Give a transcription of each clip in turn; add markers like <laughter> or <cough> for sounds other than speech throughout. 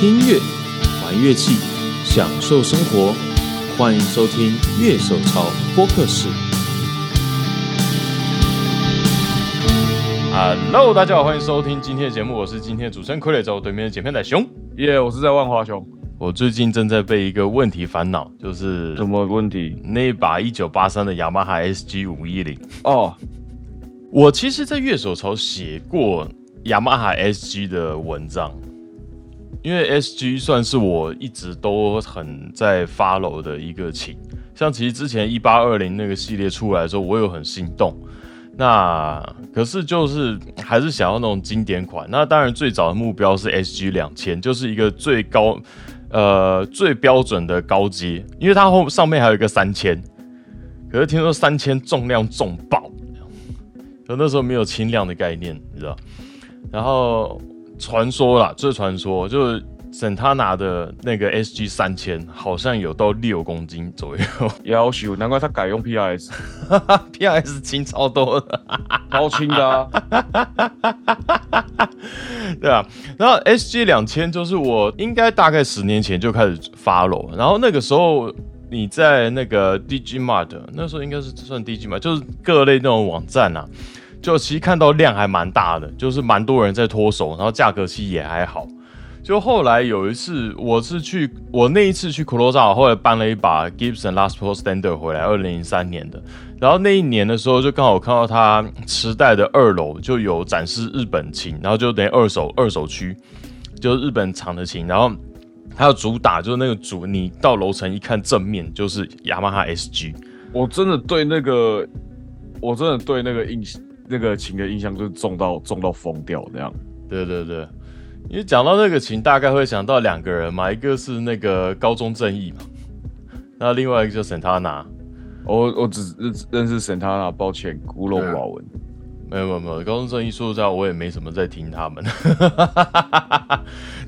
听音乐，玩乐器，享受生活。欢迎收听《乐手潮播客室》。Hello，大家好，欢迎收听今天的节目，我是今天的主持人傀儡，在我对面的剪片仔熊。耶我是在万华熊。我最近正在被一个问题烦恼，就是什么问题？那一把一九八三的雅马哈 SG 五一零。哦，我其实，在乐手潮写过雅马哈 SG 的文章，因为 SG 算是我一直都很在 follow 的一个琴。像其实之前一八二零那个系列出来的时候，我有很心动。那可是就是还是想要那种经典款。那当然最早的目标是 SG 两千，就是一个最高呃最标准的高阶，因为它后上面还有一个三千。可是听说三千重量重爆，可那时候没有轻量的概念，你知道？然后传说啦，这传说就是沈他拿的那个 SG 三千，好像有到六公斤左右 <laughs> 要求，难怪他改用 PRS，，PRS <laughs> 轻超多的。<laughs> 超轻的啊。对啊，然后 SG 两千就是我应该大概十年前就开始 follow，然后那个时候你在那个 DigiMart，那时候应该是算 DigiMart，就是各类那种网站啊，就其实看到量还蛮大的，就是蛮多人在脱手，然后价格其实也还好。就后来有一次，我是去我那一次去库罗萨，后来搬了一把 Gibson Les Paul Standard 回来，二零零三年的。然后那一年的时候，就刚好看到他池袋的二楼就有展示日本琴，然后就等于二手二手区，就是日本厂的琴。然后它的主打，就是那个主，你到楼层一看正面就是雅马哈 SG。我真的对那个，我真的对那个印象那个琴的印象就是重到重到疯掉那样。对对对，因为讲到那个琴，大概会想到两个人嘛，一个是那个高中正义嘛，那另外一个就沈他拿。我我只认认识沈他那，抱歉，孤陋寡闻。没有没有没有，高中正义说实在，我也没什么在听他们。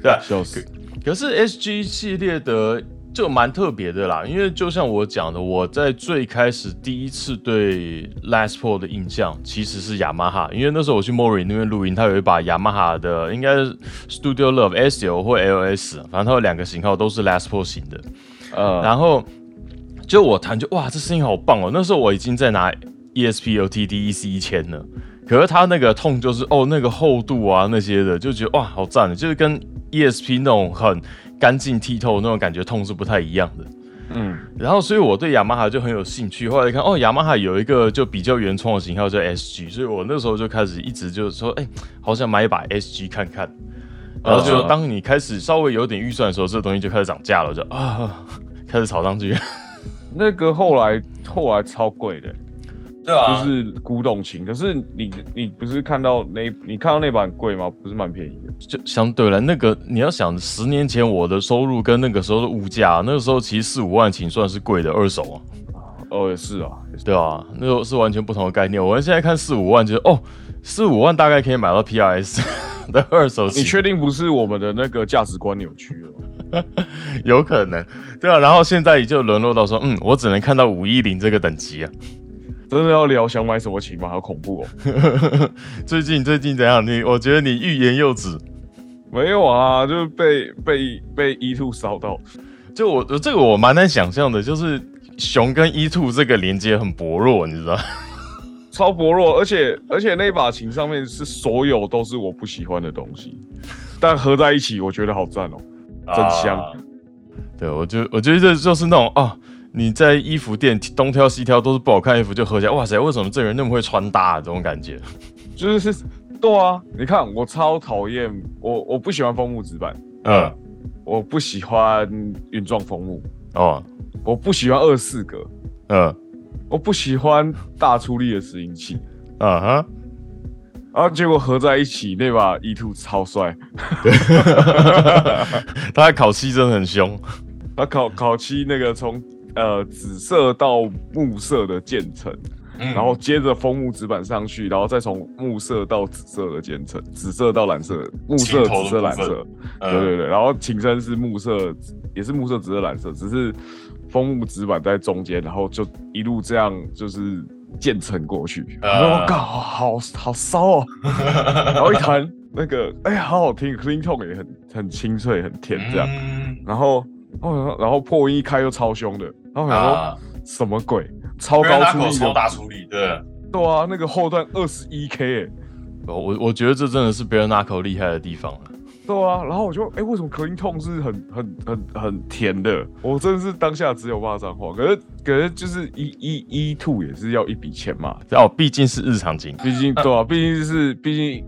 对啊，笑死！可是 SG 系列的就蛮特别的啦，因为就像我讲的，我在最开始第一次对 Les Paul 的印象其实是雅马哈，因为那时候我去 Mori 那边录音，他有一把雅马哈的，应该是 Studio Love SL 或 LS，反正它有两个型号都是 Les Paul 型的。呃，然后就我弹就哇，这声音好棒哦！那时候我已经在拿 ESP OTD EC 一千了，可是它那个痛就是哦那个厚度啊那些的，就觉得哇好赞的，就是跟 ESP 那种很干净剔透那种感觉痛是不太一样的。嗯，然后所以我对雅马哈就很有兴趣，后来看哦雅马哈有一个就比较原创的型号叫 SG，所以我那时候就开始一直就是说哎，好想买一把 SG 看看。然后就嗯当你开始稍微有点预算的时候，这个东西就开始涨价了，我就啊开始炒上去。那个后来后来超贵的，对啊就是古董琴。可是你你不是看到那你看到那版贵吗？不是蛮便宜的。就相对了，那个你要想，十年前我的收入跟那个时候的物价，那个时候其实四五万琴算是贵的二手啊，哦，也是啊，也是对啊，那时候是完全不同的概念。我们现在看四五万，就是哦，四五万大概可以买到 PRS <laughs> 的二手琴，你确定不是我们的那个价值观扭曲了吗？<laughs> 有可能，对啊。然后现在也就沦落到说，嗯，我只能看到五一零这个等级啊。真的要聊想买什么琴吗？好恐怖哦！<laughs> 最近最近怎样？你我觉得你欲言又止。没有啊，就是被被被 E two 烧到。就我这个我蛮难想象的，就是熊跟 E two 这个连接很薄弱，你知道。<laughs> 超薄弱，而且而且那把琴上面是所有都是我不喜欢的东西，但合在一起我觉得好赞哦，真香。啊对，我就我觉得这就是那种啊，你在衣服店东挑西挑都是不好看的衣服，就合起来，哇塞，为什么这人那么会穿搭、啊？这种感觉。就是对啊，你看我超讨厌我我不喜欢枫木纸板，嗯，我不喜欢原状枫木，哦，我不喜欢二四格，嗯，我不喜欢大出力的拾音器。啊哈，然后结果合在一起，那把 E two 超帅，<laughs> 他的烤漆真的很凶。<laughs> 他烤烤漆那个从呃紫色到木色的渐层，嗯。然后接着枫木纸板上去，然后再从木色到紫色的渐层，紫色到蓝色，木色、紫色、蓝色，嗯对对对，然后琴身是木色，也是木色、紫色、蓝色，只是枫木纸板在中间，然后就一路这样就是渐层过去，呃。我靠，好好好骚哦，<laughs> 然后一弹那个，哎呀，好好听，clean tone 也很很清脆，很甜这样。嗯。然后，哦，然后破音一开又超凶的，然后我想说、啊，什么鬼？超高出力，超大处理，对。对啊，那个后段二十一 K 哎，我我我觉得这真的是 Bare Knuckle 厉害的地方了。对啊，然后我就哎、为什么隔音痛是很很很很甜的？我真的是当下只有骂脏话，可是可是就是一一一 two 也是要一笔钱嘛，哦，毕竟是日常景。毕竟对啊，毕竟是毕竟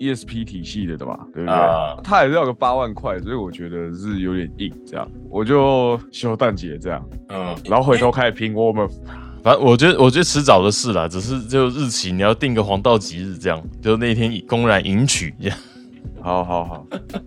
ESP 体系的的嘛，对不对？啊。他也是要个八万块，所以我觉得是有点硬，这样。我就休蛋姐这样，嗯，然后回头开始拼我们反正我觉得，我觉得迟早的事啦，只是就日期你要定个黄道吉日，这样就那天公然迎娶。这样。好好好，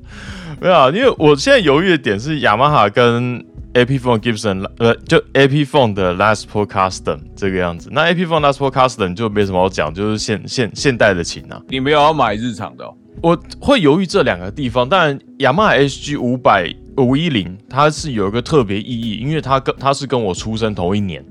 <laughs> 没有啊，因为我现在犹豫的点是雅马哈跟 AP Phone Gibson，呃，就 AP Phone 的 Last Paul Custom 这个样子。那 AP Phone Last Paul Custom 就没什么好讲，就是现现现代的琴啊。你没有要买日常的、哦，我会犹豫这两个地方，当然雅马哈 SG 五百五一零它是有一个特别意义，因为它跟它是跟我出生同一年，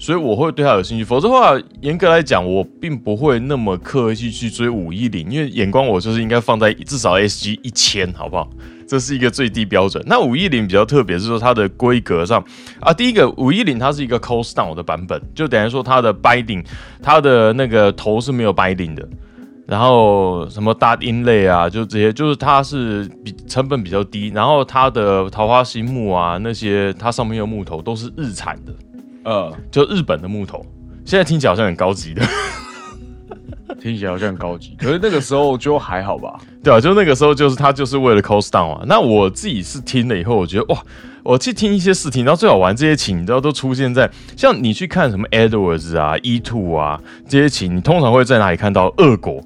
所以我会对它有兴趣。否则的话，严格来讲，我并不会那么刻意去追五一零，因为眼光我就是应该放在至少 SG 一千，好不好？这是一个最低标准。那五一零比较特别，是说它的规格上啊，第一个五一零它是一个 cost down 的版本，就等于说它的 binding，它的那个头是没有 binding 的。然后什么大音类啊，就这些，就是它是比成本比较低，然后它的桃花心木啊那些，它上面的木头都是日产的，呃，就日本的木头。现在听起来好像很高级的，<laughs> 听起来好像很高级，可是那个时候就还好吧。<laughs> 对啊，就那个时候就是他就是为了 cost down 啊。那我自己是听了以后，我觉得哇，我去听一些试听，然后最好玩这些琴，你知道都出现在像你去看什么 Edwards 啊、E Two 啊这些琴，你通常会在哪里看到？俄国。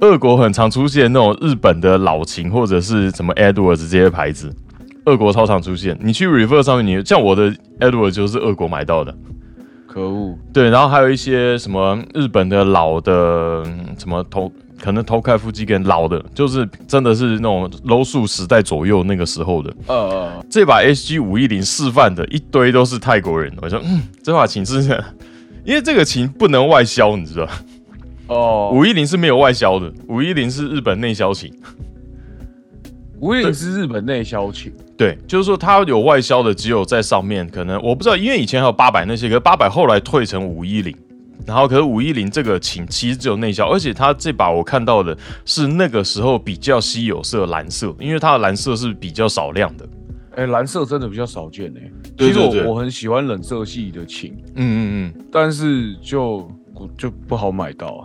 俄国很常出现那种日本的老琴，或者是什么 Edwards 这些牌子，俄国超常出现。你去 Reverse 上面，你像我的 Edwards 就是俄国买到的，可恶，对，然后还有一些什么日本的老的嗯什么头，可能头开腹肌跟老的，就是真的是那种 low 数时代左右那个时候的。呃，这把 SG 五一零示范的一堆都是泰国人，我说嗯，这把琴是，因为这个琴不能外销，你知道。哦，五一零是没有外销的，五一零是日本内销琴。五一零是日本内销琴，对，就是说它有外销的，只有在上面，可能我不知道，因为以前还有八百那些，可是八百后来退成五一零，然后可是五一零这个琴其实只有内销，而且它这把我看到的是那个时候比较稀有色蓝色，因为它的蓝色是比较少量的。哎、蓝色真的比较少见哎、其实我我很喜欢冷色系的琴，嗯嗯嗯。但是就就不好买到啊。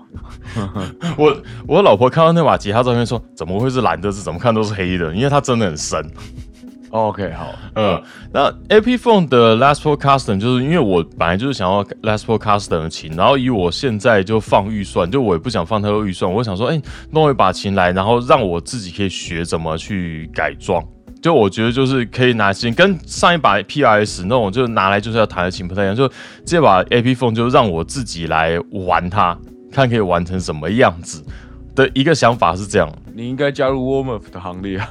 <laughs> 我我老婆看到那把吉他照片说，怎么会是蓝的？是怎么看都是黑的，因为它真的很深。OK，好，嗯，那 AP Phone 的 Les Paul Custom 就是因为我本来就是想要 Les Paul Custom 的琴，然后以我现在就放预算，就我也不想放太多预算，我想说，哎、弄一把琴来，然后让我自己可以学怎么去改装。就我觉得就是可以拿琴，跟上一把 PRS 那种就拿来就是要弹的琴不太一样，就这把 AP Phone 就让我自己来玩它，看可以玩成什么样子的一个想法是这样。你应该加入 Warmup 的行列啊。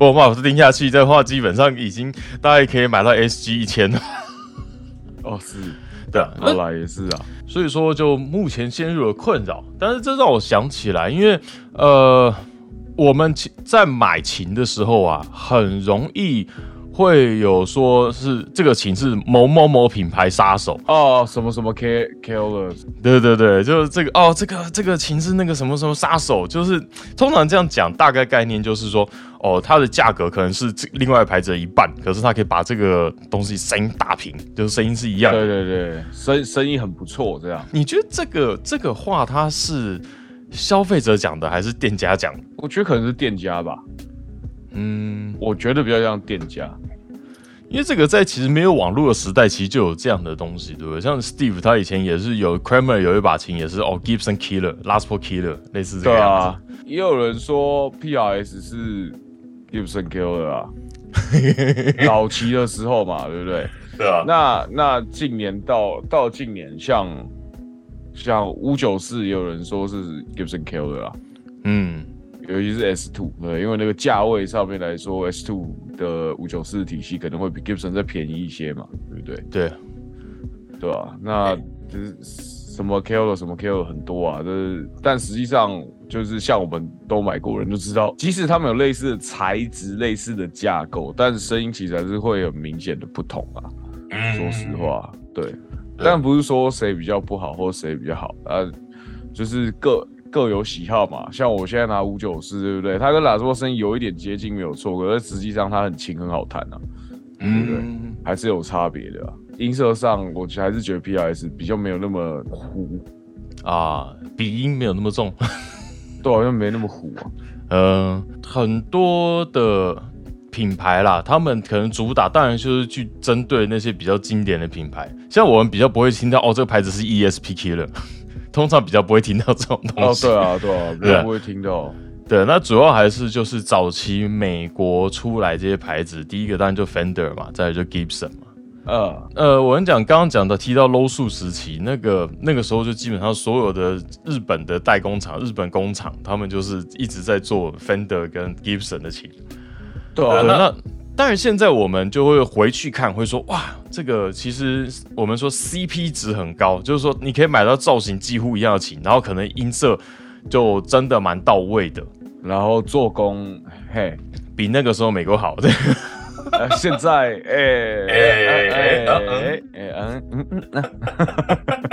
我把它定下去的话，基本上已经大概可以买到 SG 一千了。哦，是，对啊，后来也是啊。所以说就目前陷入了困扰。但是这让我想起来，因为呃，我们在买琴的时候啊，很容易会有说是这个琴是某某某品牌杀手。哦，什么什么 K Killer，对对对，就是这个哦，这个这个琴是那个什么什么杀手，就是通常这样讲，大概概念就是说，哦，它的价格可能是这另外牌子的一半，可是它可以把这个东西声音打平，就是声音是一样。对对对，声声音很不错，这样。你觉得这个这个话它是消费者讲的还是店家讲的？我觉得可能是店家吧，嗯，我觉得比较像店家。因为这个在其实没有网络的时代，其实就有这样的东西，对不对？像 Steve 他以前也是有 Kramer 有一把琴，也是哦 Gibson Killer、Last Paul Killer 类似这对个样子。啊，也有人说 PRS 是 Gibson Killer 啊，<laughs> 早期的时候嘛，对不对？对啊，那那近年到到近年，像像五九四，也有人说是 Gibson Killer 啊，嗯，尤其是 S two，对，因为那个价位上面来说，S two 的五九四体系可能会比 Gibson 再便宜一些嘛，对不对？对，对吧、那就是什么 Kilo 什么 Kilo 很多啊，就是但实际上就是像我们都买过人就知道，即使他们有类似的材质、类似的架构，但是声音其实还是会有明显的不同啊。说实话，对，但不是说谁比较不好或谁比较好，呃，就是各各有喜好嘛。像我现在拿五九四，对不对？它跟喇叭声音有一点接近，没有错，可是实际上它很轻，很好弹啊，对不对？还是有差别的。音色上，我还是觉得 P R S 比较没有那么糊啊，鼻音没有那么重，都好像没那么糊啊。嗯，很多的品牌啦，他们可能主打当然就是去针对那些比较经典的品牌，像我们比较不会听到哦，这个牌子是 E S P Killer，<laughs> 通常比较不会听到这种东西。哦，对啊，对啊，<laughs> 比较不会听到。对，那主要还是就是早期美国出来这些牌子，第一个当然就 Fender 嘛，再来就 Gibson 嘛。呃呃，我跟你讲，刚刚讲的提到 low 数时期，那个那个时候就基本上所有的日本的代工厂、日本工厂，他们就是一直在做 Fender 跟 Gibson 的琴。对啊，那当然现在我们就会回去看，会说哇，这个其实我们说 CP 值很高，就是说你可以买到造型几乎一样的琴，然后可能音色就真的蛮到位的，然后做工嘿比那个时候美国好。现在，哎哎哎哎哎嗯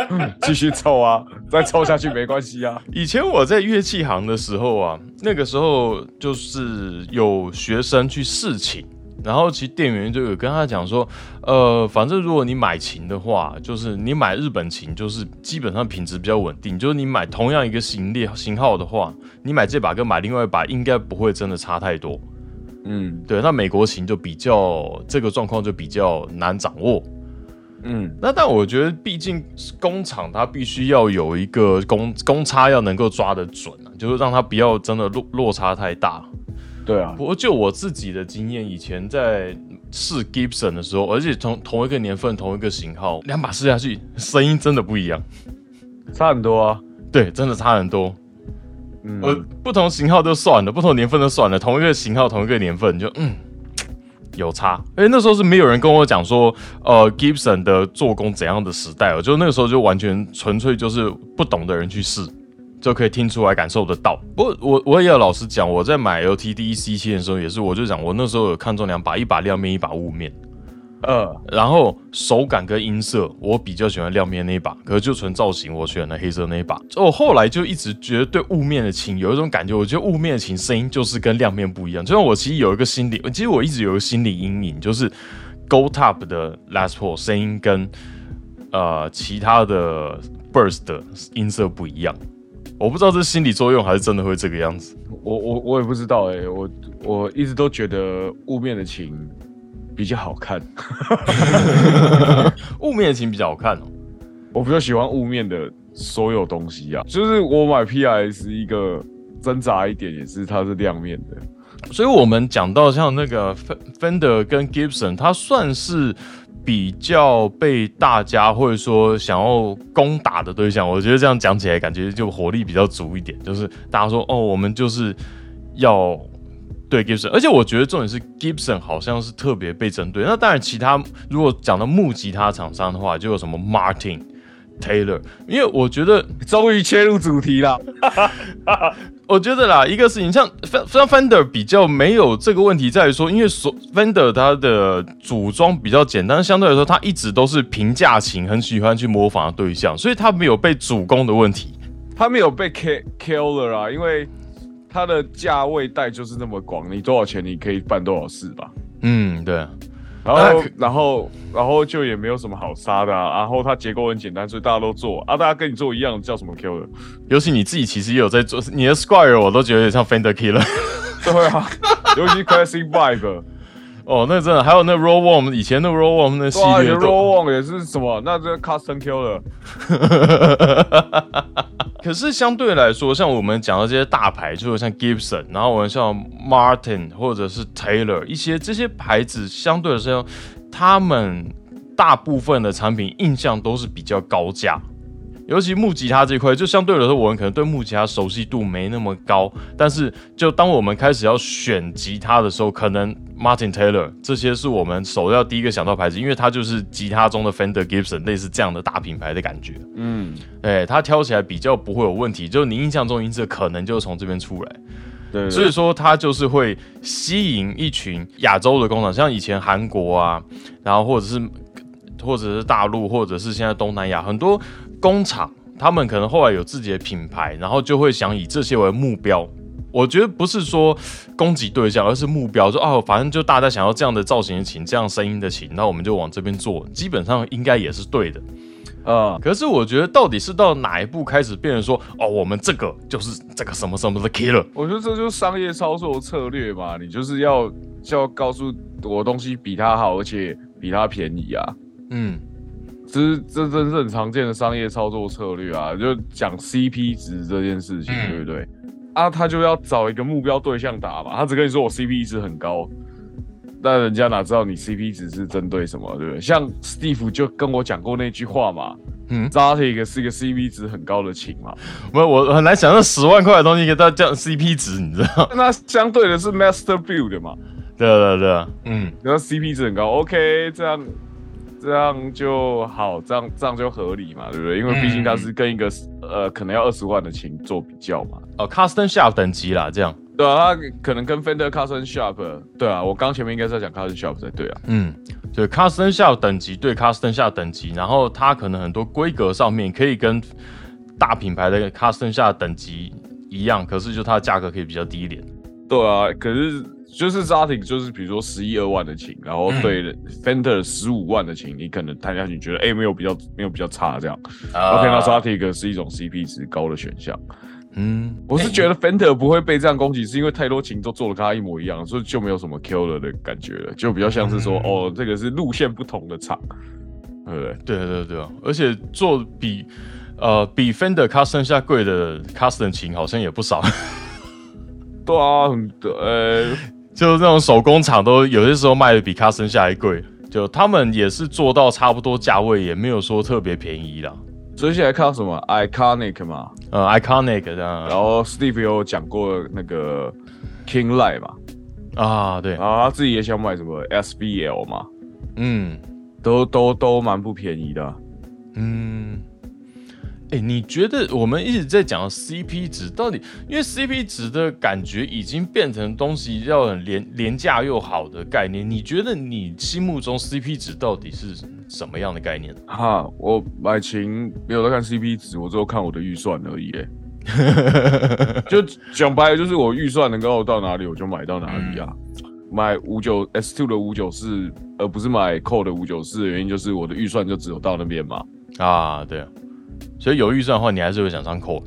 嗯，继续凑啊，再凑下去没关系啊。以前我在乐器行的时候啊，那个时候就是有学生去试琴，然后其实店员就有跟他讲说，呃，反正如果你买琴的话，就是你买日本琴，就是基本上品质比较稳定，就是你买同样一个型列型号的话，你买这把跟买另外一把应该不会真的差太多。嗯，对，那美国琴就比较这个状况就比较难掌握。嗯，那但我觉得，毕竟工厂它必须要有一个公公差要能够抓得准啊，就是让它不要真的落落差太大。对啊，不过就我自己的经验，以前在试 Gibson 的时候，而且同同一个年份、同一个型号，两把试下去，声音真的不一样，差很多啊。对，真的差很多。呃，不同型号就算了，不同年份就算了，同一个型号同一个年份就嗯 <tsk> 有差。哎，那时候是没有人跟我讲说，呃，Gibson 的做工怎样的时代哦，就那个时候就完全纯粹就是不懂的人去试，就可以听出来感受得到。不过我我也要老实讲，我在买 LTD C 七的时候也是，我就讲我那时候有看中两把，一把亮面，一把雾面。呃，然后手感跟音色，我比较喜欢亮面那一把，可是就纯造型，我选了黑色那一把。我后来就一直觉得对雾面的琴有一种感觉，我觉得雾面的琴声音就是跟亮面不一样。就像我其实有一个心理，其实我一直有一个心理阴影，就是 Gold Top 的 Last Paul 声音跟呃其他的 Burst 的音色不一样。我不知道这是心理作用还是真的会这个样子。我我我也不知道哎，我我一直都觉得雾面的琴。比较好看，<laughs> 雾面的琴比较好看哦。我比较喜欢雾面的所有东西啊，就是我买 P S 一个挣扎一点也是它是亮面的。所以我们讲到像那个 Fender 跟 Gibson，它算是比较被大家或者说想要攻打的对象。我觉得这样讲起来感觉就火力比较足一点，就是大家说哦，我们就是要。对 Gibson，而且我觉得重点是 Gibson 好像是特别被针对。那当然，其他如果讲到木吉他厂商的话，就有什么 Martin、Taylor。因为我觉得 <laughs> 终于切入主题了。<laughs> 我觉得啦，一个事情像像 Fender 比较没有这个问题，在于说，因为所 Fender 它的组装比较简单，相对来说它一直都是平价琴很喜欢去模仿的对象，所以它没有被主攻的问题，它没有被 Killer 啊，因为。它的价位带就是那么广，你多少钱你可以办多少事吧？嗯，对。然后，然后，然后就也没有什么好杀的啊。然后它结构很简单，所以大家都做啊。大家跟你做一样，叫什么 Killer？尤其你自己其实也有在做，你的 Squire 我都觉得有点像 Fender Killer。<laughs> 对啊，尤其 Classic Vibe。哦，那真的，还有那 Roll Warm，以前那 Roll Warm 那系列 Roll Warm 也是什么？那这 Custom Killer。<laughs> 可是相对来说，像我们讲的这些大牌，就是像 Gibson，然后我们像 Martin 或者是 Taylor 一些这些牌子，相对来说，他们大部分的产品印象都是比较高价。尤其木吉他这一块，就相对来说，我们可能对木吉他熟悉度没那么高。但是，就当我们开始要选吉他的时候，可能 Martin Taylor 这些是我们首要第一个想到牌子，因为它就是吉他中的 Fender Gibson 类似这样的大品牌的感觉。嗯，哎，它挑起来比较不会有问题。就你印象中音色可能就从这边出来。对，所以说它就是会吸引一群亚洲的工厂，像以前韩国啊，然后或者是或者是大陆，或者是现在东南亚很多工厂，他们可能后来有自己的品牌，然后就会想以这些为目标。我觉得不是说攻击对象，而是目标，说哦，反正就大家想要这样的造型的琴，这样声音的琴，那我们就往这边做，基本上应该也是对的。呃！可是我觉得，到底是到哪一步开始变成说，哦，我们这个就是这个什么什么的 killer？我觉得这就是商业操作策略嘛，你就是要就要告诉我东西比他好，而且比他便宜啊。嗯，这是这真是很常见的商业操作策略啊，就讲 CP 值这件事情，对不对？啊，他就要找一个目标对象打嘛，他只跟你说我 CP 值很高。那人家哪知道你 CP 值是针对什么，对不对？像 Steve 就跟我讲过那句话嘛，嗯 z a t i 是一个 CP 值很高的琴嘛。我我很难想象十万块的东西给他降 CP 值，你知道？那相对的是 Master Build 嘛。对对对，嗯，然后 CP 值很高，OK，这样这样就好，这样这样就合理嘛，对不对？因为毕竟它是跟一个呃可能要二十万的琴做比较嘛。哦，Custom Shop 等级啦，这样。对啊，它可能跟 Fender Custom Shop，对啊，我刚前面应该是在讲 Custom Shop 才对啊。嗯，对，Custom Shop 等级对 Custom Shop 等级，然后它可能很多规格上面可以跟大品牌的 Custom Shop 等级一样，可是就它的价格可以比较低一点。对啊，可是就是 z a t i 就是比如说十一二万的琴，然后对 Fender 十五万的琴，你可能弹下去觉得哎没有比较没有比较差这样。OK，那 z a t i 是一种 CP 值高的选项。嗯，我是觉得 Fender 不会被这样攻击，是因为太多琴都做的跟他一模一样，所以就没有什么 killer 的感觉了，就比较像是说，哦，这个是路线不同的厂，对不对？对对对，而且做比呃比 Fender Custom 下贵的 Custom 琴好像也不少。<laughs> 对啊，呃，就是这种手工厂都有些时候卖的比 Custom 下还贵，就他们也是做到差不多价位，也没有说特别便宜啦。接下来看到什么 iconic 嘛，呃，iconic 这样，然后 Steve 有讲过那个 King Light 嘛，啊，对，然后他自己也想买什么 SBL 嘛，嗯，都都都蛮不便宜的，嗯。哎，你觉得我们一直在讲 CP 值，到底因为 CP 值的感觉已经变成东西要很廉廉价又好的概念？你觉得你心目中 CP 值到底是什么样的概念？哈，我买琴没有在看 CP 值，我只有看我的预算而已。哎，就讲白了，就是我预算能够到哪里，我就买到哪里啊。买五九 S two 的五九四，而不是买 Core 的五九四的原因，就是我的预算就只有到那边嘛。啊，对。所以有预算的话，你还是会想上 Core。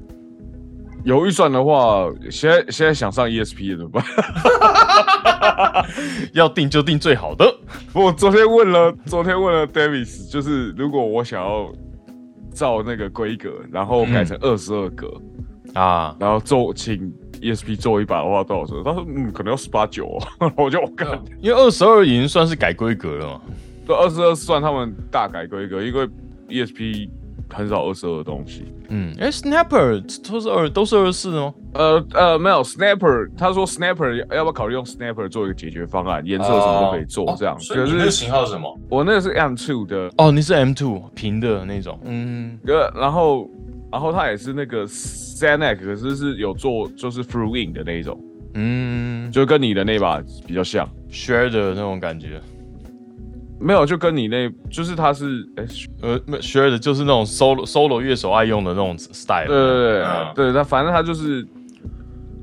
有预算的话，现在现在想上 ESP 怎么办？<laughs> 要定就定最好的。我昨天问了，昨天问了 Davis，就是如果我想要照那个规格，然后改成二十二格啊，然后做请 ESP 做一把的话多少钱？他说嗯，可能要十八九哦。<laughs> 我就我干，因为二十二已经算是改规格了嘛。对，二十二算他们大改规格，因为 ESP。很少二十二的东西。嗯，哎，Snapper 都是二，都是二十四吗。呃呃，没有 Snapper，他说 Snapper 要不要考虑用 Snapper 做一个解决方案，颜色什么都可以做这样。可是型号是什么？我那个是 M two 的。哦，你是 M two 平的那种。嗯。呃，然后然后它也是那个 s a n e c 可是是有做就是 Through In 的那一种。嗯。就跟你的那把比较像，Share 的那种感觉。没有，就跟你那，就是他是，哎，呃，学的就是那种 solo solo 乐手爱用的那种 style。对对对，对，他反正他就是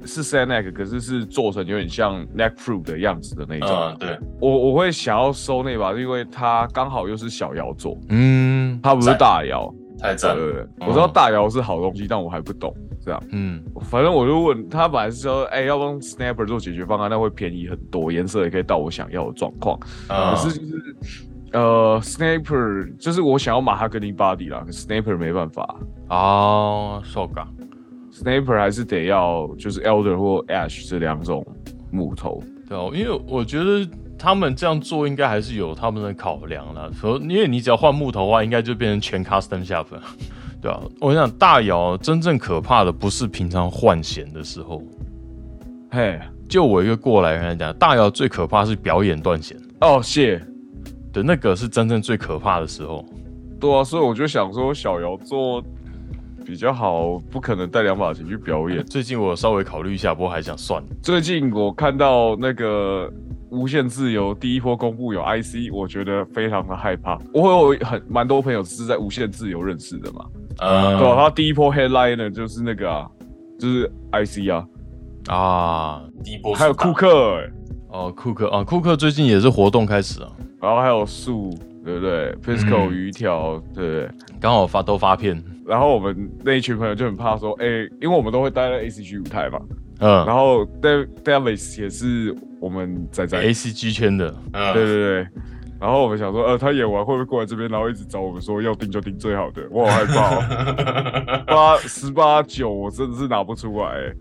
是 s a neck，可是是做成有点像 neck fruit 的样子的那种。对，我我会想要收那把，因为它刚好又是小摇做，嗯，它不是大摇。太赞了！我知道大摇是好东西，但我还不懂这样。嗯，反正我就问他，本来是说，哎，要帮 Snapper 做解决方案，那会便宜很多，颜色也可以到我想要的状况。可是就是，呃，Snapper 就是我想要马哈格尼 body 啦，Snapper 没办法哦，so g Snapper 还是得要就是 Elder 或 Ash 这两种木头。对哦，因为我觉得。他们这样做应该还是有他们的考量了，说因为你只要换木头的话，应该就变成全 custom shop，对啊，我想大姚真正可怕的不是平常换弦的时候，嘿，就我一个过来人来讲，大姚最可怕是表演断弦，哦，谢，对，那个是真正最可怕的时候。对啊，所以我就想说小姚做比较好，不可能带两把琴去表演。<laughs> 最近我稍微考虑一下，不过还想算了。最近我看到那个无限自由第一波公布有 IC，我觉得非常的害怕。我有很蛮多朋友是在无限自由认识的嘛，呃对啊，他第一波 headliner 就是那个啊，就是 IC 啊，啊，第一波还有库克、欸，哦，库克啊，库克最近也是活动开始啊，然后还有树，对不对？Pisco 嗯。鱼条，对不对？刚好发都发片，然后我们那一群朋友就很怕说，哎、因为我们都会待在 ACG 舞台嘛，嗯。然后 Dav Davis 也是我们仔仔，，A C G 圈的，嗯。对对对。然后我们想说，呃，他演完会不会过来这边，然后一直找我们说要订就订最好的？我好害怕哦，<laughs> 八十八九我真的是拿不出来、欸，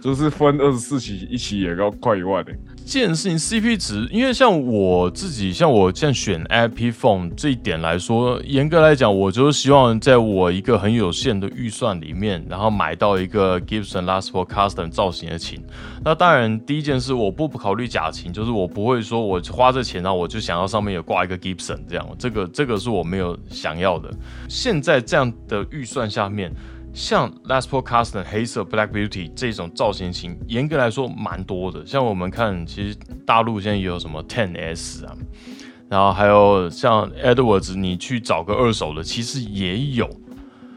就是分二十四期一起演要快一万欸诶、这件事情 CP 值，因为像我自己，像我现在选 IP Phone 这一点来说，严格来讲，我就是希望在我一个很有限的预算里面，然后买到一个 Gibson Les Paul Custom 造型的琴。那当然，第一件事我不考虑假琴，就是我不会说我花这钱，然后我就想要上面有挂一个 Gibson 这样，这个这个是我没有想要的。现在这样的预算下面。像 Les Paul Custom 黑色 Black Beauty 这种造型型，严格来说蛮多的。像我们看，其实大陆现在也有什么 Ten S 啊，然后还有像 Edwards，你去找个二手的，其实也有。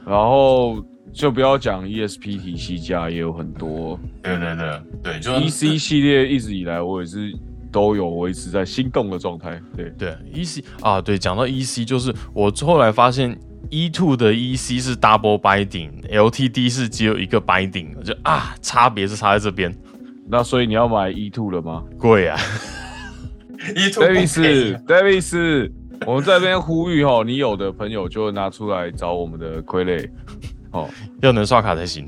然后就不要讲 ESP 体系架也有很多对对对对，就，EC 系列一直以来我也是都有维持在心动的状态。对，对 EC 啊，对，讲到 EC，就是我后来发现 E two 的 EC 是 double binding，LTD 是只有一个 binding，我就啊，差别是差在这边，那所以你要买 E two 了吗贵啊。E two？Davis，Davis，我们在这边呼吁哈，你有的朋友就拿出来找我们的傀儡哦，要能刷卡才行。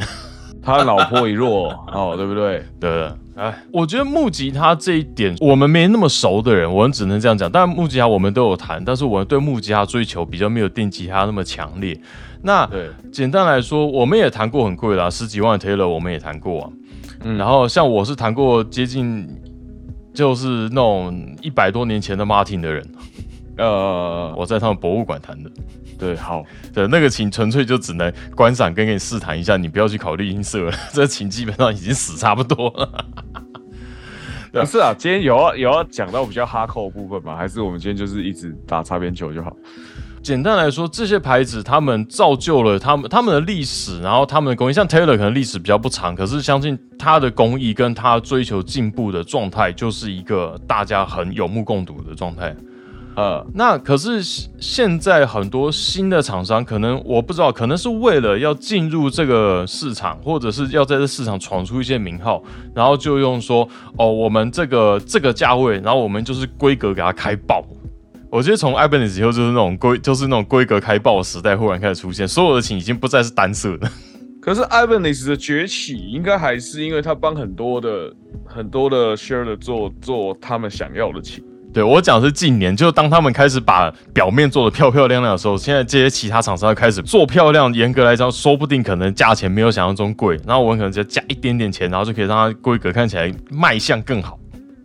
他老婆一弱哦，对不对？<laughs> 对？哎，我觉得木吉他这一点，我们没那么熟的人，我们只能这样讲。当然，木吉他我们都有弹，但是我们对木吉他追求比较没有电吉他那么强烈。那对，简单来说，我们也弹过很贵的、啊，十几万的 Taylor 我们也弹过啊。嗯然后像我是弹过接近就是那种一百多年前的 Martin 的人，呃，我在他们博物馆弹的。对，好，对，那个琴纯粹就只能观赏跟给你试弹一下，你不要去考虑音色了。<laughs> 这琴基本上已经死差不多了。<laughs> 不是啊，今天有要有要讲到比较哈扣的部分吗？还是我们今天就是一直打擦边球就好？简单来说，这些牌子他们造就了他们他们的历史，然后他们的工艺，像 Taylor 可能历史比较不长，可是相信他的工艺跟他追求进步的状态，就是一个大家很有目共睹的状态。呃，那可是现在很多新的厂商，可能我不知道，可能是为了要进入这个市场，或者是要在这市场闯出一些名号，然后就用说哦，我们这个这个价位，然后我们就是规格给它开爆。我觉得从 Ibanez 以后，就是那种规，就是那种规格开爆的时代忽然开始出现，所有的琴已经不再是单色的。<laughs> 可是 Ibanez 的崛起，应该还是因为他帮很多的很多的 share 的做做他们想要的琴。对我讲的是近年，就当他们开始把表面做的漂漂亮亮的时候，现在这些其他厂商要开始做漂亮。严格来讲，说不定可能价钱没有想象中贵，然后我们可能只要加一点点钱，然后就可以让它规格看起来卖相更好。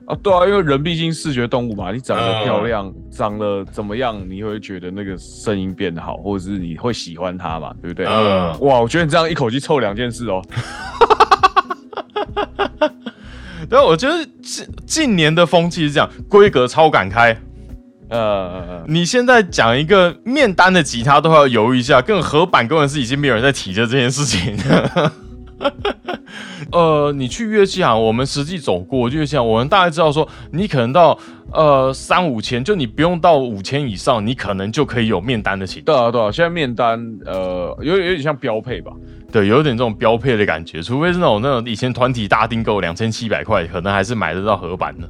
啊，对啊，因为人毕竟视觉动物嘛，你长得漂亮，长得怎么样，你会觉得那个声音变好，或者是你会喜欢它嘛，对不对？嗯哇，我觉得你这样一口气凑两件事哦。<laughs> 对，我觉得近近年的风气是这样，规格超敢开。呃，你现在讲一个面单的吉他都要犹豫一下，更合板根本是已经没有人在提着这件事情。<laughs> 呃，你去乐器行，我们实际走过乐器行，我们大概知道说，你可能到呃三五千，就你不用到五千以上，你可能就可以有面单的琴。对啊，对啊，现在面单呃有有点像标配吧。对，有点这种标配的感觉，除非是那种那种以前团体大订购两千七百块，可能还是买得到合版的。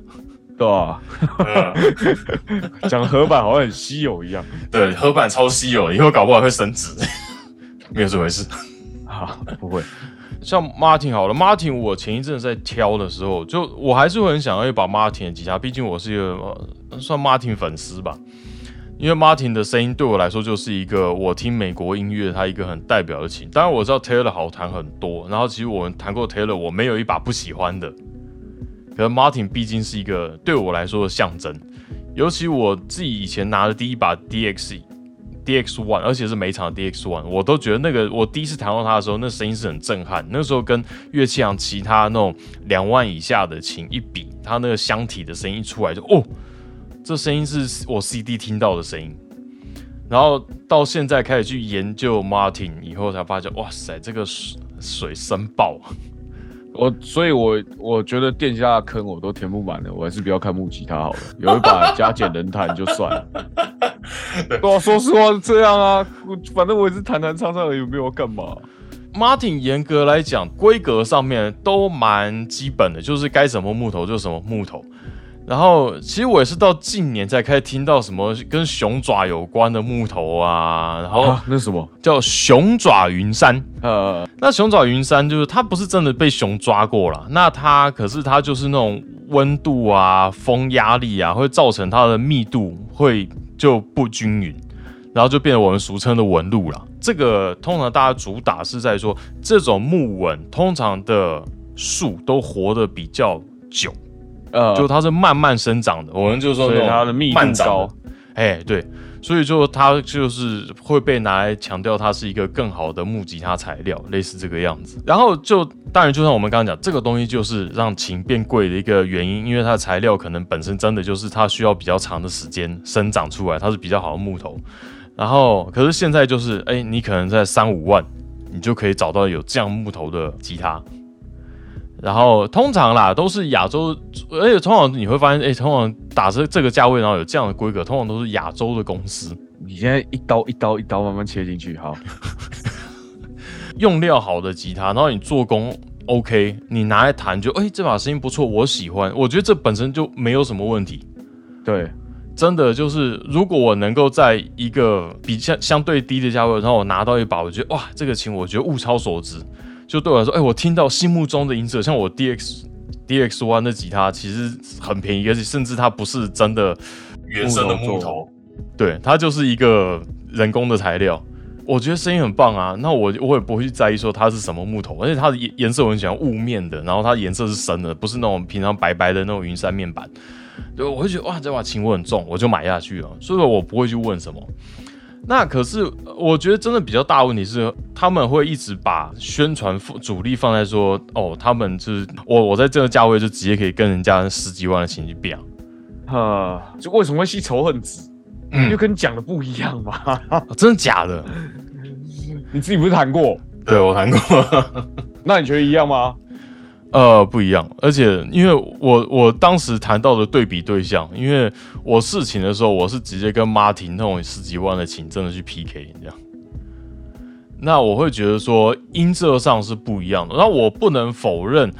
对啊，讲合版好像很稀有一样。<laughs> 对，合版超稀有，以后搞不好会升值，没有这回事。<laughs> 好，不会，像 Martin 好了，Martin 我前一阵在挑的时候，就我还是会很想要一把 Martin 的吉他，毕竟我是一个、呃、算 Martin 粉丝吧。因为 Martin 的声音对我来说就是一个我听美国音乐它一个很代表的琴。当然我知道 Taylor 好弹很多，然后其实我们弹过 Taylor，我没有一把不喜欢的。可是 Martin 毕竟是一个对我来说的象征，尤其我自己以前拿的第一把 DX DX One，而且是每场 DX One，我都觉得那个我第一次弹到它的时候，那声音是很震撼。那时候跟乐器行其他那种两万以下的琴一比，它那个箱体的声音出来就哦。这声音是我 CD 听到的声音，然后到现在开始去研究 Martin 以后，才发现哇塞，这个水水深爆！我所以，我我觉得店家的坑我都填不满了，我还是不要看木吉他好了，有一把加减能弹就算了。对啊，说实话是这样啊，反正我也是弹弹唱唱，有没有干嘛？Martin 严格来讲，规格上面都蛮基本的，就是该什么木头就什么木头。然后，其实我也是到近年才开始听到什么跟熊爪有关的木头啊。然后那什么叫熊爪云杉？呃，那熊爪云杉就是它不是真的被熊抓过了，那它可是它就是那种温度啊、风压力啊，会造成它的密度会就不均匀，然后就变成我们俗称的纹路了。这个通常大家主打是在说，这种木纹通常的树都活得比较久。呃，就它是慢慢生长的，我们就说它的密度高，哎，对，所以就它就是会被拿来强调它是一个更好的木吉他材料，类似这个样子。然后就当然就像我们刚刚讲，这个东西就是让琴变贵的一个原因，因为它的材料可能本身真的就是它需要比较长的时间生长出来，它是比较好的木头。然后可是现在就是，哎，你可能在三五万，你就可以找到有这样木头的吉他。然后通常啦，都是亚洲，而且通常你会发现，哎，通常打这这个价位，然后有这样的规格，通常都是亚洲的公司。你现在一刀一刀一刀慢慢切进去，好，用料好的吉他，然后你做工 OK，你拿来弹就，哎，这把声音不错，我喜欢，我觉得这本身就没有什么问题。对，真的就是，如果我能够在一个比相相对低的价位，然后我拿到一把，我觉得哇，这个琴我觉得物超所值。就对我来说，哎，我听到心目中的音色，像我 D X D X One 的吉他，其实很便宜，而且甚至它不是真的原生的木头，对，它就是一个人工的材料。我觉得声音很棒啊，那我我也不会去在意说它是什么木头，而且它的颜颜色我很喜欢雾面的，然后它颜色是深的，不是那种平常白白的那种云杉面板。对，我会觉得哇，这把琴我很重，我就买下去了，所以我不会去问什么。那可是，我觉得真的比较大问题是，他们会一直把宣传主力放在说，哦，他们就是我，我在这个价位就直接可以跟人家十几万的琴去比啊，哈，就为什么会吸仇恨值？嗯，就跟你讲的不一样嘛，<laughs> 真的假的？<laughs> 你自己不是谈过？对我谈过，<laughs> 那你觉得一样吗？呃，不一样，而且因为我我当时谈到的对比对象，因为我试琴的时候，我是直接跟 Martin 那种十几万的琴真的去 PK 这样，那我会觉得说音色上是不一样的。那我不能否认，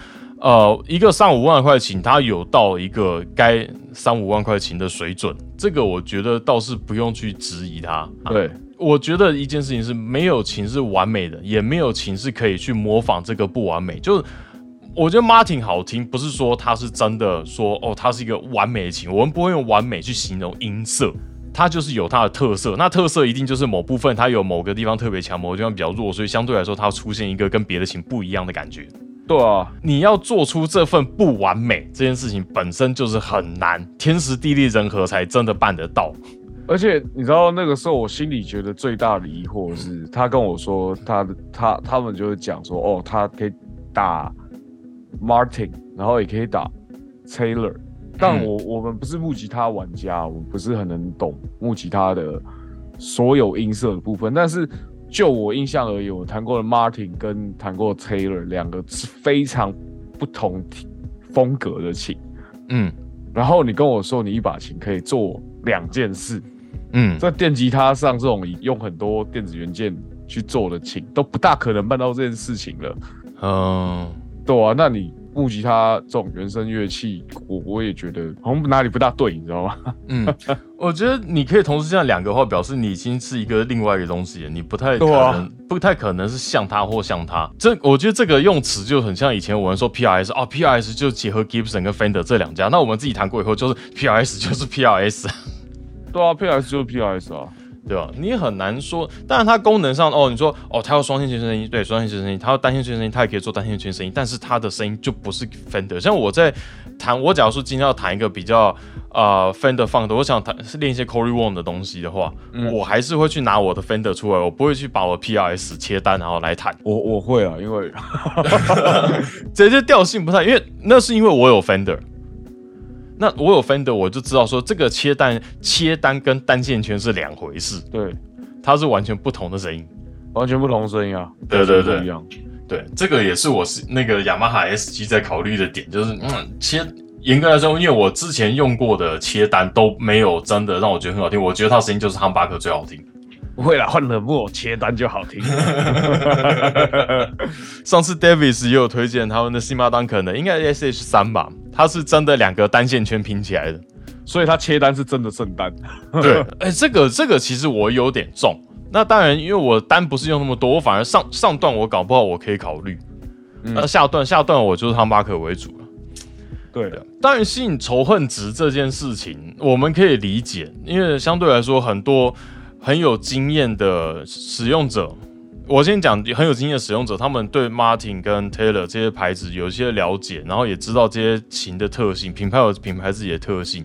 呃，一个三五万块琴，它有到一个该三五万块琴的水准，这个我觉得倒是不用去质疑它。对，我觉得一件事情是没有琴是完美的，也没有琴是可以去模仿这个不完美，就是。我觉得 Martin 好听，不是说它是真的说哦，它是一个完美的琴。我们不会用完美去形容音色，它就是有它的特色。那特色一定就是某部分它有某个地方特别强，某个地方比较弱，所以相对来说它出现一个跟别的琴不一样的感觉。对啊，你要做出这份不完美这件事情本身就是很难，天时地利人和才真的办得到。而且你知道那个时候我心里觉得最大的疑惑是，他跟我说他的他他们就是讲说哦，他可以打。Martin，然后也可以打 Taylor，但我我们不是木吉他玩家，我们不是很能懂木吉他的所有音色的部分。但是就我印象而言，我弹过的 Martin 跟弹过 Taylor 两个是非常不同风格的琴。嗯，然后你跟我说你一把琴可以做两件事，嗯，在电吉他上这种用很多电子元件去做的琴都不大可能办到这件事情了。嗯。对啊，那你木吉他这种原声乐器，我我也觉得好像哪里不大对，你知道吗？<laughs> 嗯，我觉得你可以同时这样两个话，表示你已经是一个另外一个东西，你不太可能，不太可能是像他或像他。这我觉得这个用词就很像以前我们说 P R S 啊，P R S 就结合 Gibson 跟 Fender 这两家，那我们自己谈过以后就是 P R S 就是 P R S。对啊，PRS 就是 PRS 啊。对吧？你很难说，当然它功能上哦，你说哦，它要双线全声音，对，双线全声音，它要单线全声音，它也可以做单线全声音，但是它的声音就不是 Fender。像我在弹，我假如说今天要弹一个比较呃 Fender 放的，我想弹是练一些 Corey Wong 的东西的话，我还是会去拿我的 Fender 出来，我不会去把我 PRS 切单然后来弹。我我会啊，因为 <laughs> 这些调性不太，因为那是因为我有 Fender。那我有 Fender，我就知道说这个切单切单跟单线圈是两回事，对，它是完全不同的声音，完全不同声音啊，对对对一样。对，这个也是我是那个雅马哈 S 七在考虑的点，就是嗯切严格来说，因为我之前用过的切单都没有真的让我觉得很好听，我觉得它声音就是汉巴克最好听。不会啦，换冷漠切单就好听。<laughs> 上次 Davis 也有推荐他们的 Sima Duncan 的，应该 S H 三吧，它是真的两个单线圈拼起来的，所以它切单是真的圣单。对，<laughs> 哎，这个这个其实我有点重。那当然，因为我单不是用那么多，我反而上上段我搞不好我可以考虑，那下段下段我就是汤巴克为主了。对的，当然吸引仇恨值这件事情我们可以理解，因为相对来说很多。很有经验的使用者，我先讲很有经验的使用者，他们对 Martin 跟 Taylor 这些牌子有一些了解，然后也知道这些琴的特性，品牌有品牌自己的特性，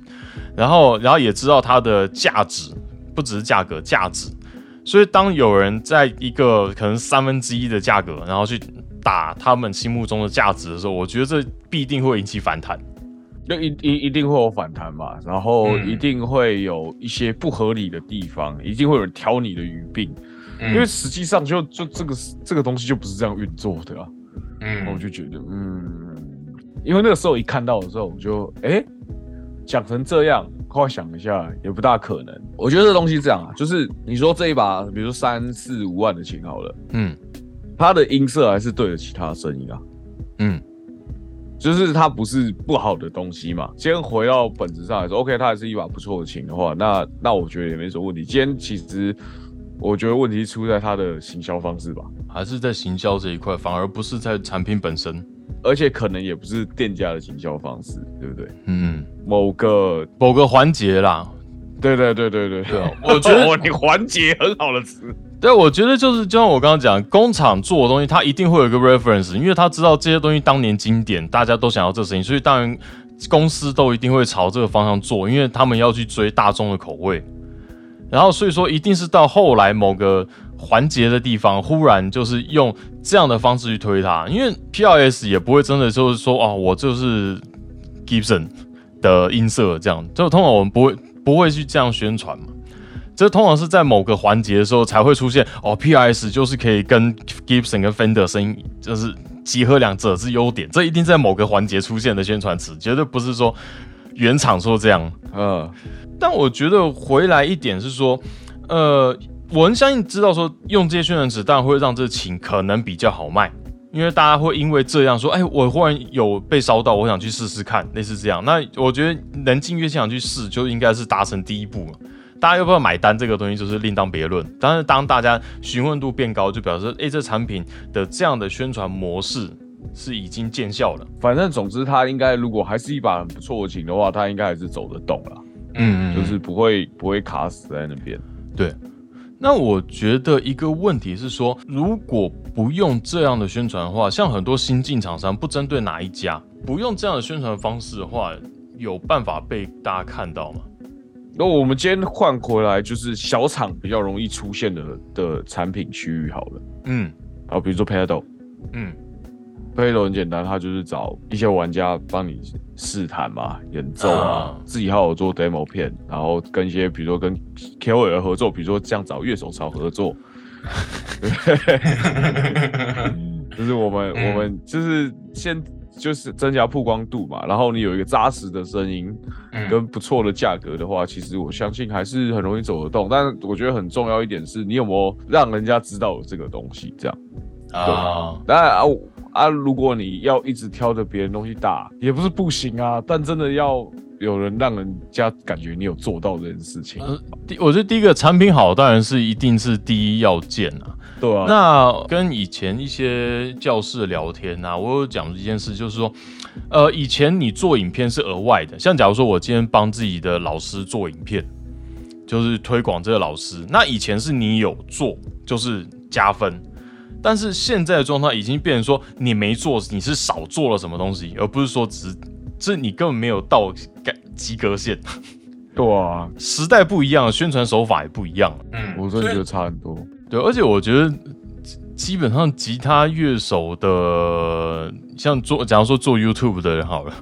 然后然后也知道它的价值，不只是价格，价值。所以当有人在一个可能三分之一的价格，然后去打他们心目中的价值的时候，我觉得这必定会引起反弹。就一一一定会有反弹嘛，然后一定会有一些不合理的地方，一定会有人挑你的鱼病，因为实际上就就这个这个东西就不是这样运作的啊。嗯，我就觉得，嗯，因为那个时候一看到的时候，我就哎讲成这样，后来想一下也不大可能。我觉得这东西这样啊，就是你说这一把，比如说三四五万的琴好了，嗯，它的音色还是对得起它的声音啊，嗯。就是它不是不好的东西嘛。先回到本质上来说，OK，它还是一把不错的琴的话，那那我觉得也没什么问题。今天其实我觉得问题出在它的行销方式吧，还是在行销这一块，反而不是在产品本身，而且可能也不是店家的行销方式，对不对？嗯，某个某个环节啦。对对对对对对，我觉得 <laughs> 你环节很好的词。对，我觉得就是就像我刚刚讲，工厂做的东西，它一定会有一个 reference，因为他知道这些东西当年经典，大家都想要这声音，所以当然公司都一定会朝这个方向做，因为他们要去追大众的口味。然后所以说，一定是到后来某个环节的地方，忽然就是用这样的方式去推它，因为 PRS 也不会真的就是说，哦，我就是 Gibson 的音色这样，就通常我们不会不会去这样宣传嘛。这通常是在某个环节的时候才会出现哦，PRS 就是可以跟 Gibson 跟 Fender 声音就是集合两者之优点，这一定在某个环节出现的宣传词，绝对不是说原厂说这样。呃，但我觉得回来一点是说，呃，我很相信知道说用这些宣传纸，当然会让这琴可能比较好卖，因为大家会因为这样说，哎，我忽然有被烧到，我想去试试看，类似这样。那我觉得能进乐器厂去试，就应该是达成第一步了。大家要不要买单？这个东西就是另当别论。但是当大家询问度变高，就表示哎，这产品的这样的宣传模式是已经见效了。反正总之，他应该如果还是一把很不错的琴的话，他应该还是走得动了。嗯，就是不会不会卡死在那边。对。那我觉得一个问题是说，如果不用这样的宣传的话，像很多新进厂商，不针对哪一家，不用这样的宣传方式的话，有办法被大家看到吗？那我们今天换回来，就是小厂比较容易出现的的产品区域好了。嗯，好，比如说 Pedal，嗯，Pedal 很简单，它就是找一些玩家帮你试弹嘛，演奏啊，自己还有做 demo 片，然后跟一些比如说跟 KOL 合作，比如说这样找乐手潮合作，<laughs> 就是我们我们就是先。就是增加曝光度嘛，然后你有一个扎实的声音，跟不错的价格的话，其实我相信还是很容易走得动。但我觉得很重要一点是，你有没有让人家知道有这个东西？这样啊，当然啊啊，如果你要一直挑着别人东西打，也不是不行啊。但真的要有人让人家感觉你有做到这件事情。第，我觉得第一个产品好，当然是一定是第一要件啊。对啊，那跟以前一些教室聊天啊，我有讲一件事，就是说，呃，以前你做影片是额外的，像假如说我今天帮自己的老师做影片，就是推广这个老师。那以前是你有做，就是加分，但是现在的状态已经变成说你没做，你是少做了什么东西，而不是说只这你根本没有到及格线。对啊，时代不一样，宣传手法也不一样。嗯，我真的觉得差很多。对，而且我觉得基本上吉他乐手的，像做假如说做 YouTube 的人好了，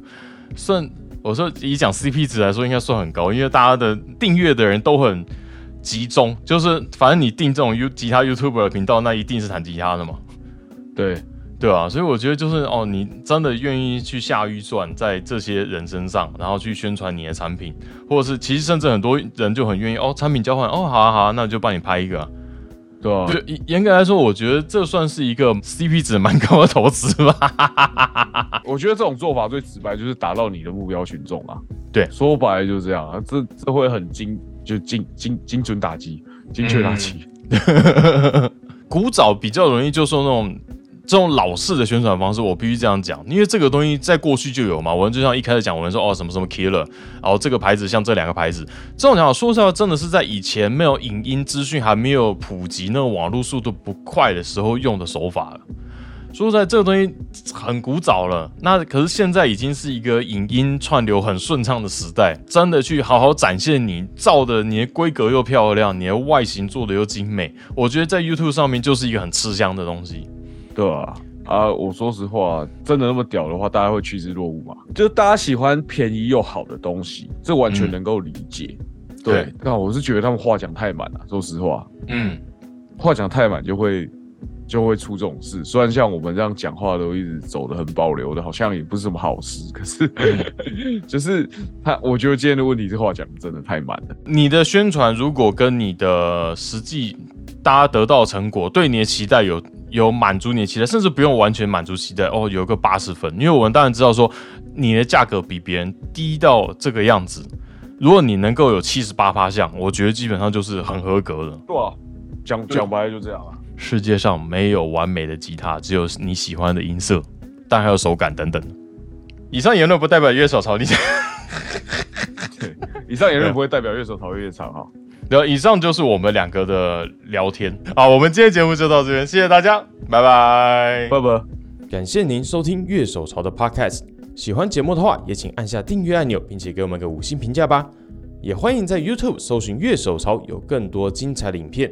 算我说以讲 CP 值来说，应该算很高，因为大家的订阅的人都很集中，就是反正你定这种 U 吉他 YouTube 的频道，那一定是弹吉他的嘛。对。对啊，所以我觉得就是哦，你真的愿意去下预算在这些人身上，然后去宣传你的产品，或者是其实甚至很多人就很愿意哦，产品交换哦，好啊好啊，那就帮你拍一个，对啊。严严格来说，我觉得这算是一个 CP 值蛮高的投资吧。<laughs> 我觉得这种做法最直白就是达到你的目标群众啊。对，说白了就是这样啊，这这会很精，就精精精准打击，精确打击。<laughs> 古早比较容易就说那种。这种老式的宣传方式，我必须这样讲，因为这个东西在过去就有嘛。我们就像一开始讲，我们说哦什么什么 killer，然后这个牌子像这两个牌子，这种讲说实话，真的是在以前没有影音资讯还没有普及，那个网络速度不快的时候用的手法了。说实在，这个东西很古早了。那可是现在已经是一个影音串流很顺畅的时代，真的去好好展现你造的，你的规格又漂亮，你的外形做的又精美，我觉得在 YouTube 上面就是一个很吃香的东西。对啊，啊，我说实话，真的那么屌的话，大家会趋之若鹜嘛？就是大家喜欢便宜又好的东西，这完全能够理解。对，那我是觉得他们话讲太满了。说实话，嗯，话讲太满就会就会出这种事。虽然像我们这样讲话都一直走的很保留的，好像也不是什么好事。可是，<laughs> 就是他，我觉得今天的问题这话讲的真的太满了。你的宣传如果跟你的实际大家得到成果，对你的期待有。有满足你的期待，甚至不用完全满足期待哦，有个八十分，因为我们当然知道说你的价格比别人低到这个样子，如果你能够有七十八趴项，我觉得基本上就是很合格的。对啊，讲讲白了就这样啊。世界上没有完美的吉他，只有你喜欢的音色，但还有手感等等。以上言论不代表乐手潮立场。<laughs> 对，以上言论不会代表乐手潮越场哈。然后以上就是我们两个的聊天好，我们今天节目就到这边，谢谢大家，拜拜，拜拜。感谢您收听乐手潮的 Podcast，喜欢节目的话，也请按下订阅按钮，并且给我们个五星评价吧。也欢迎在 YouTube 搜寻乐手潮，有更多精彩的影片。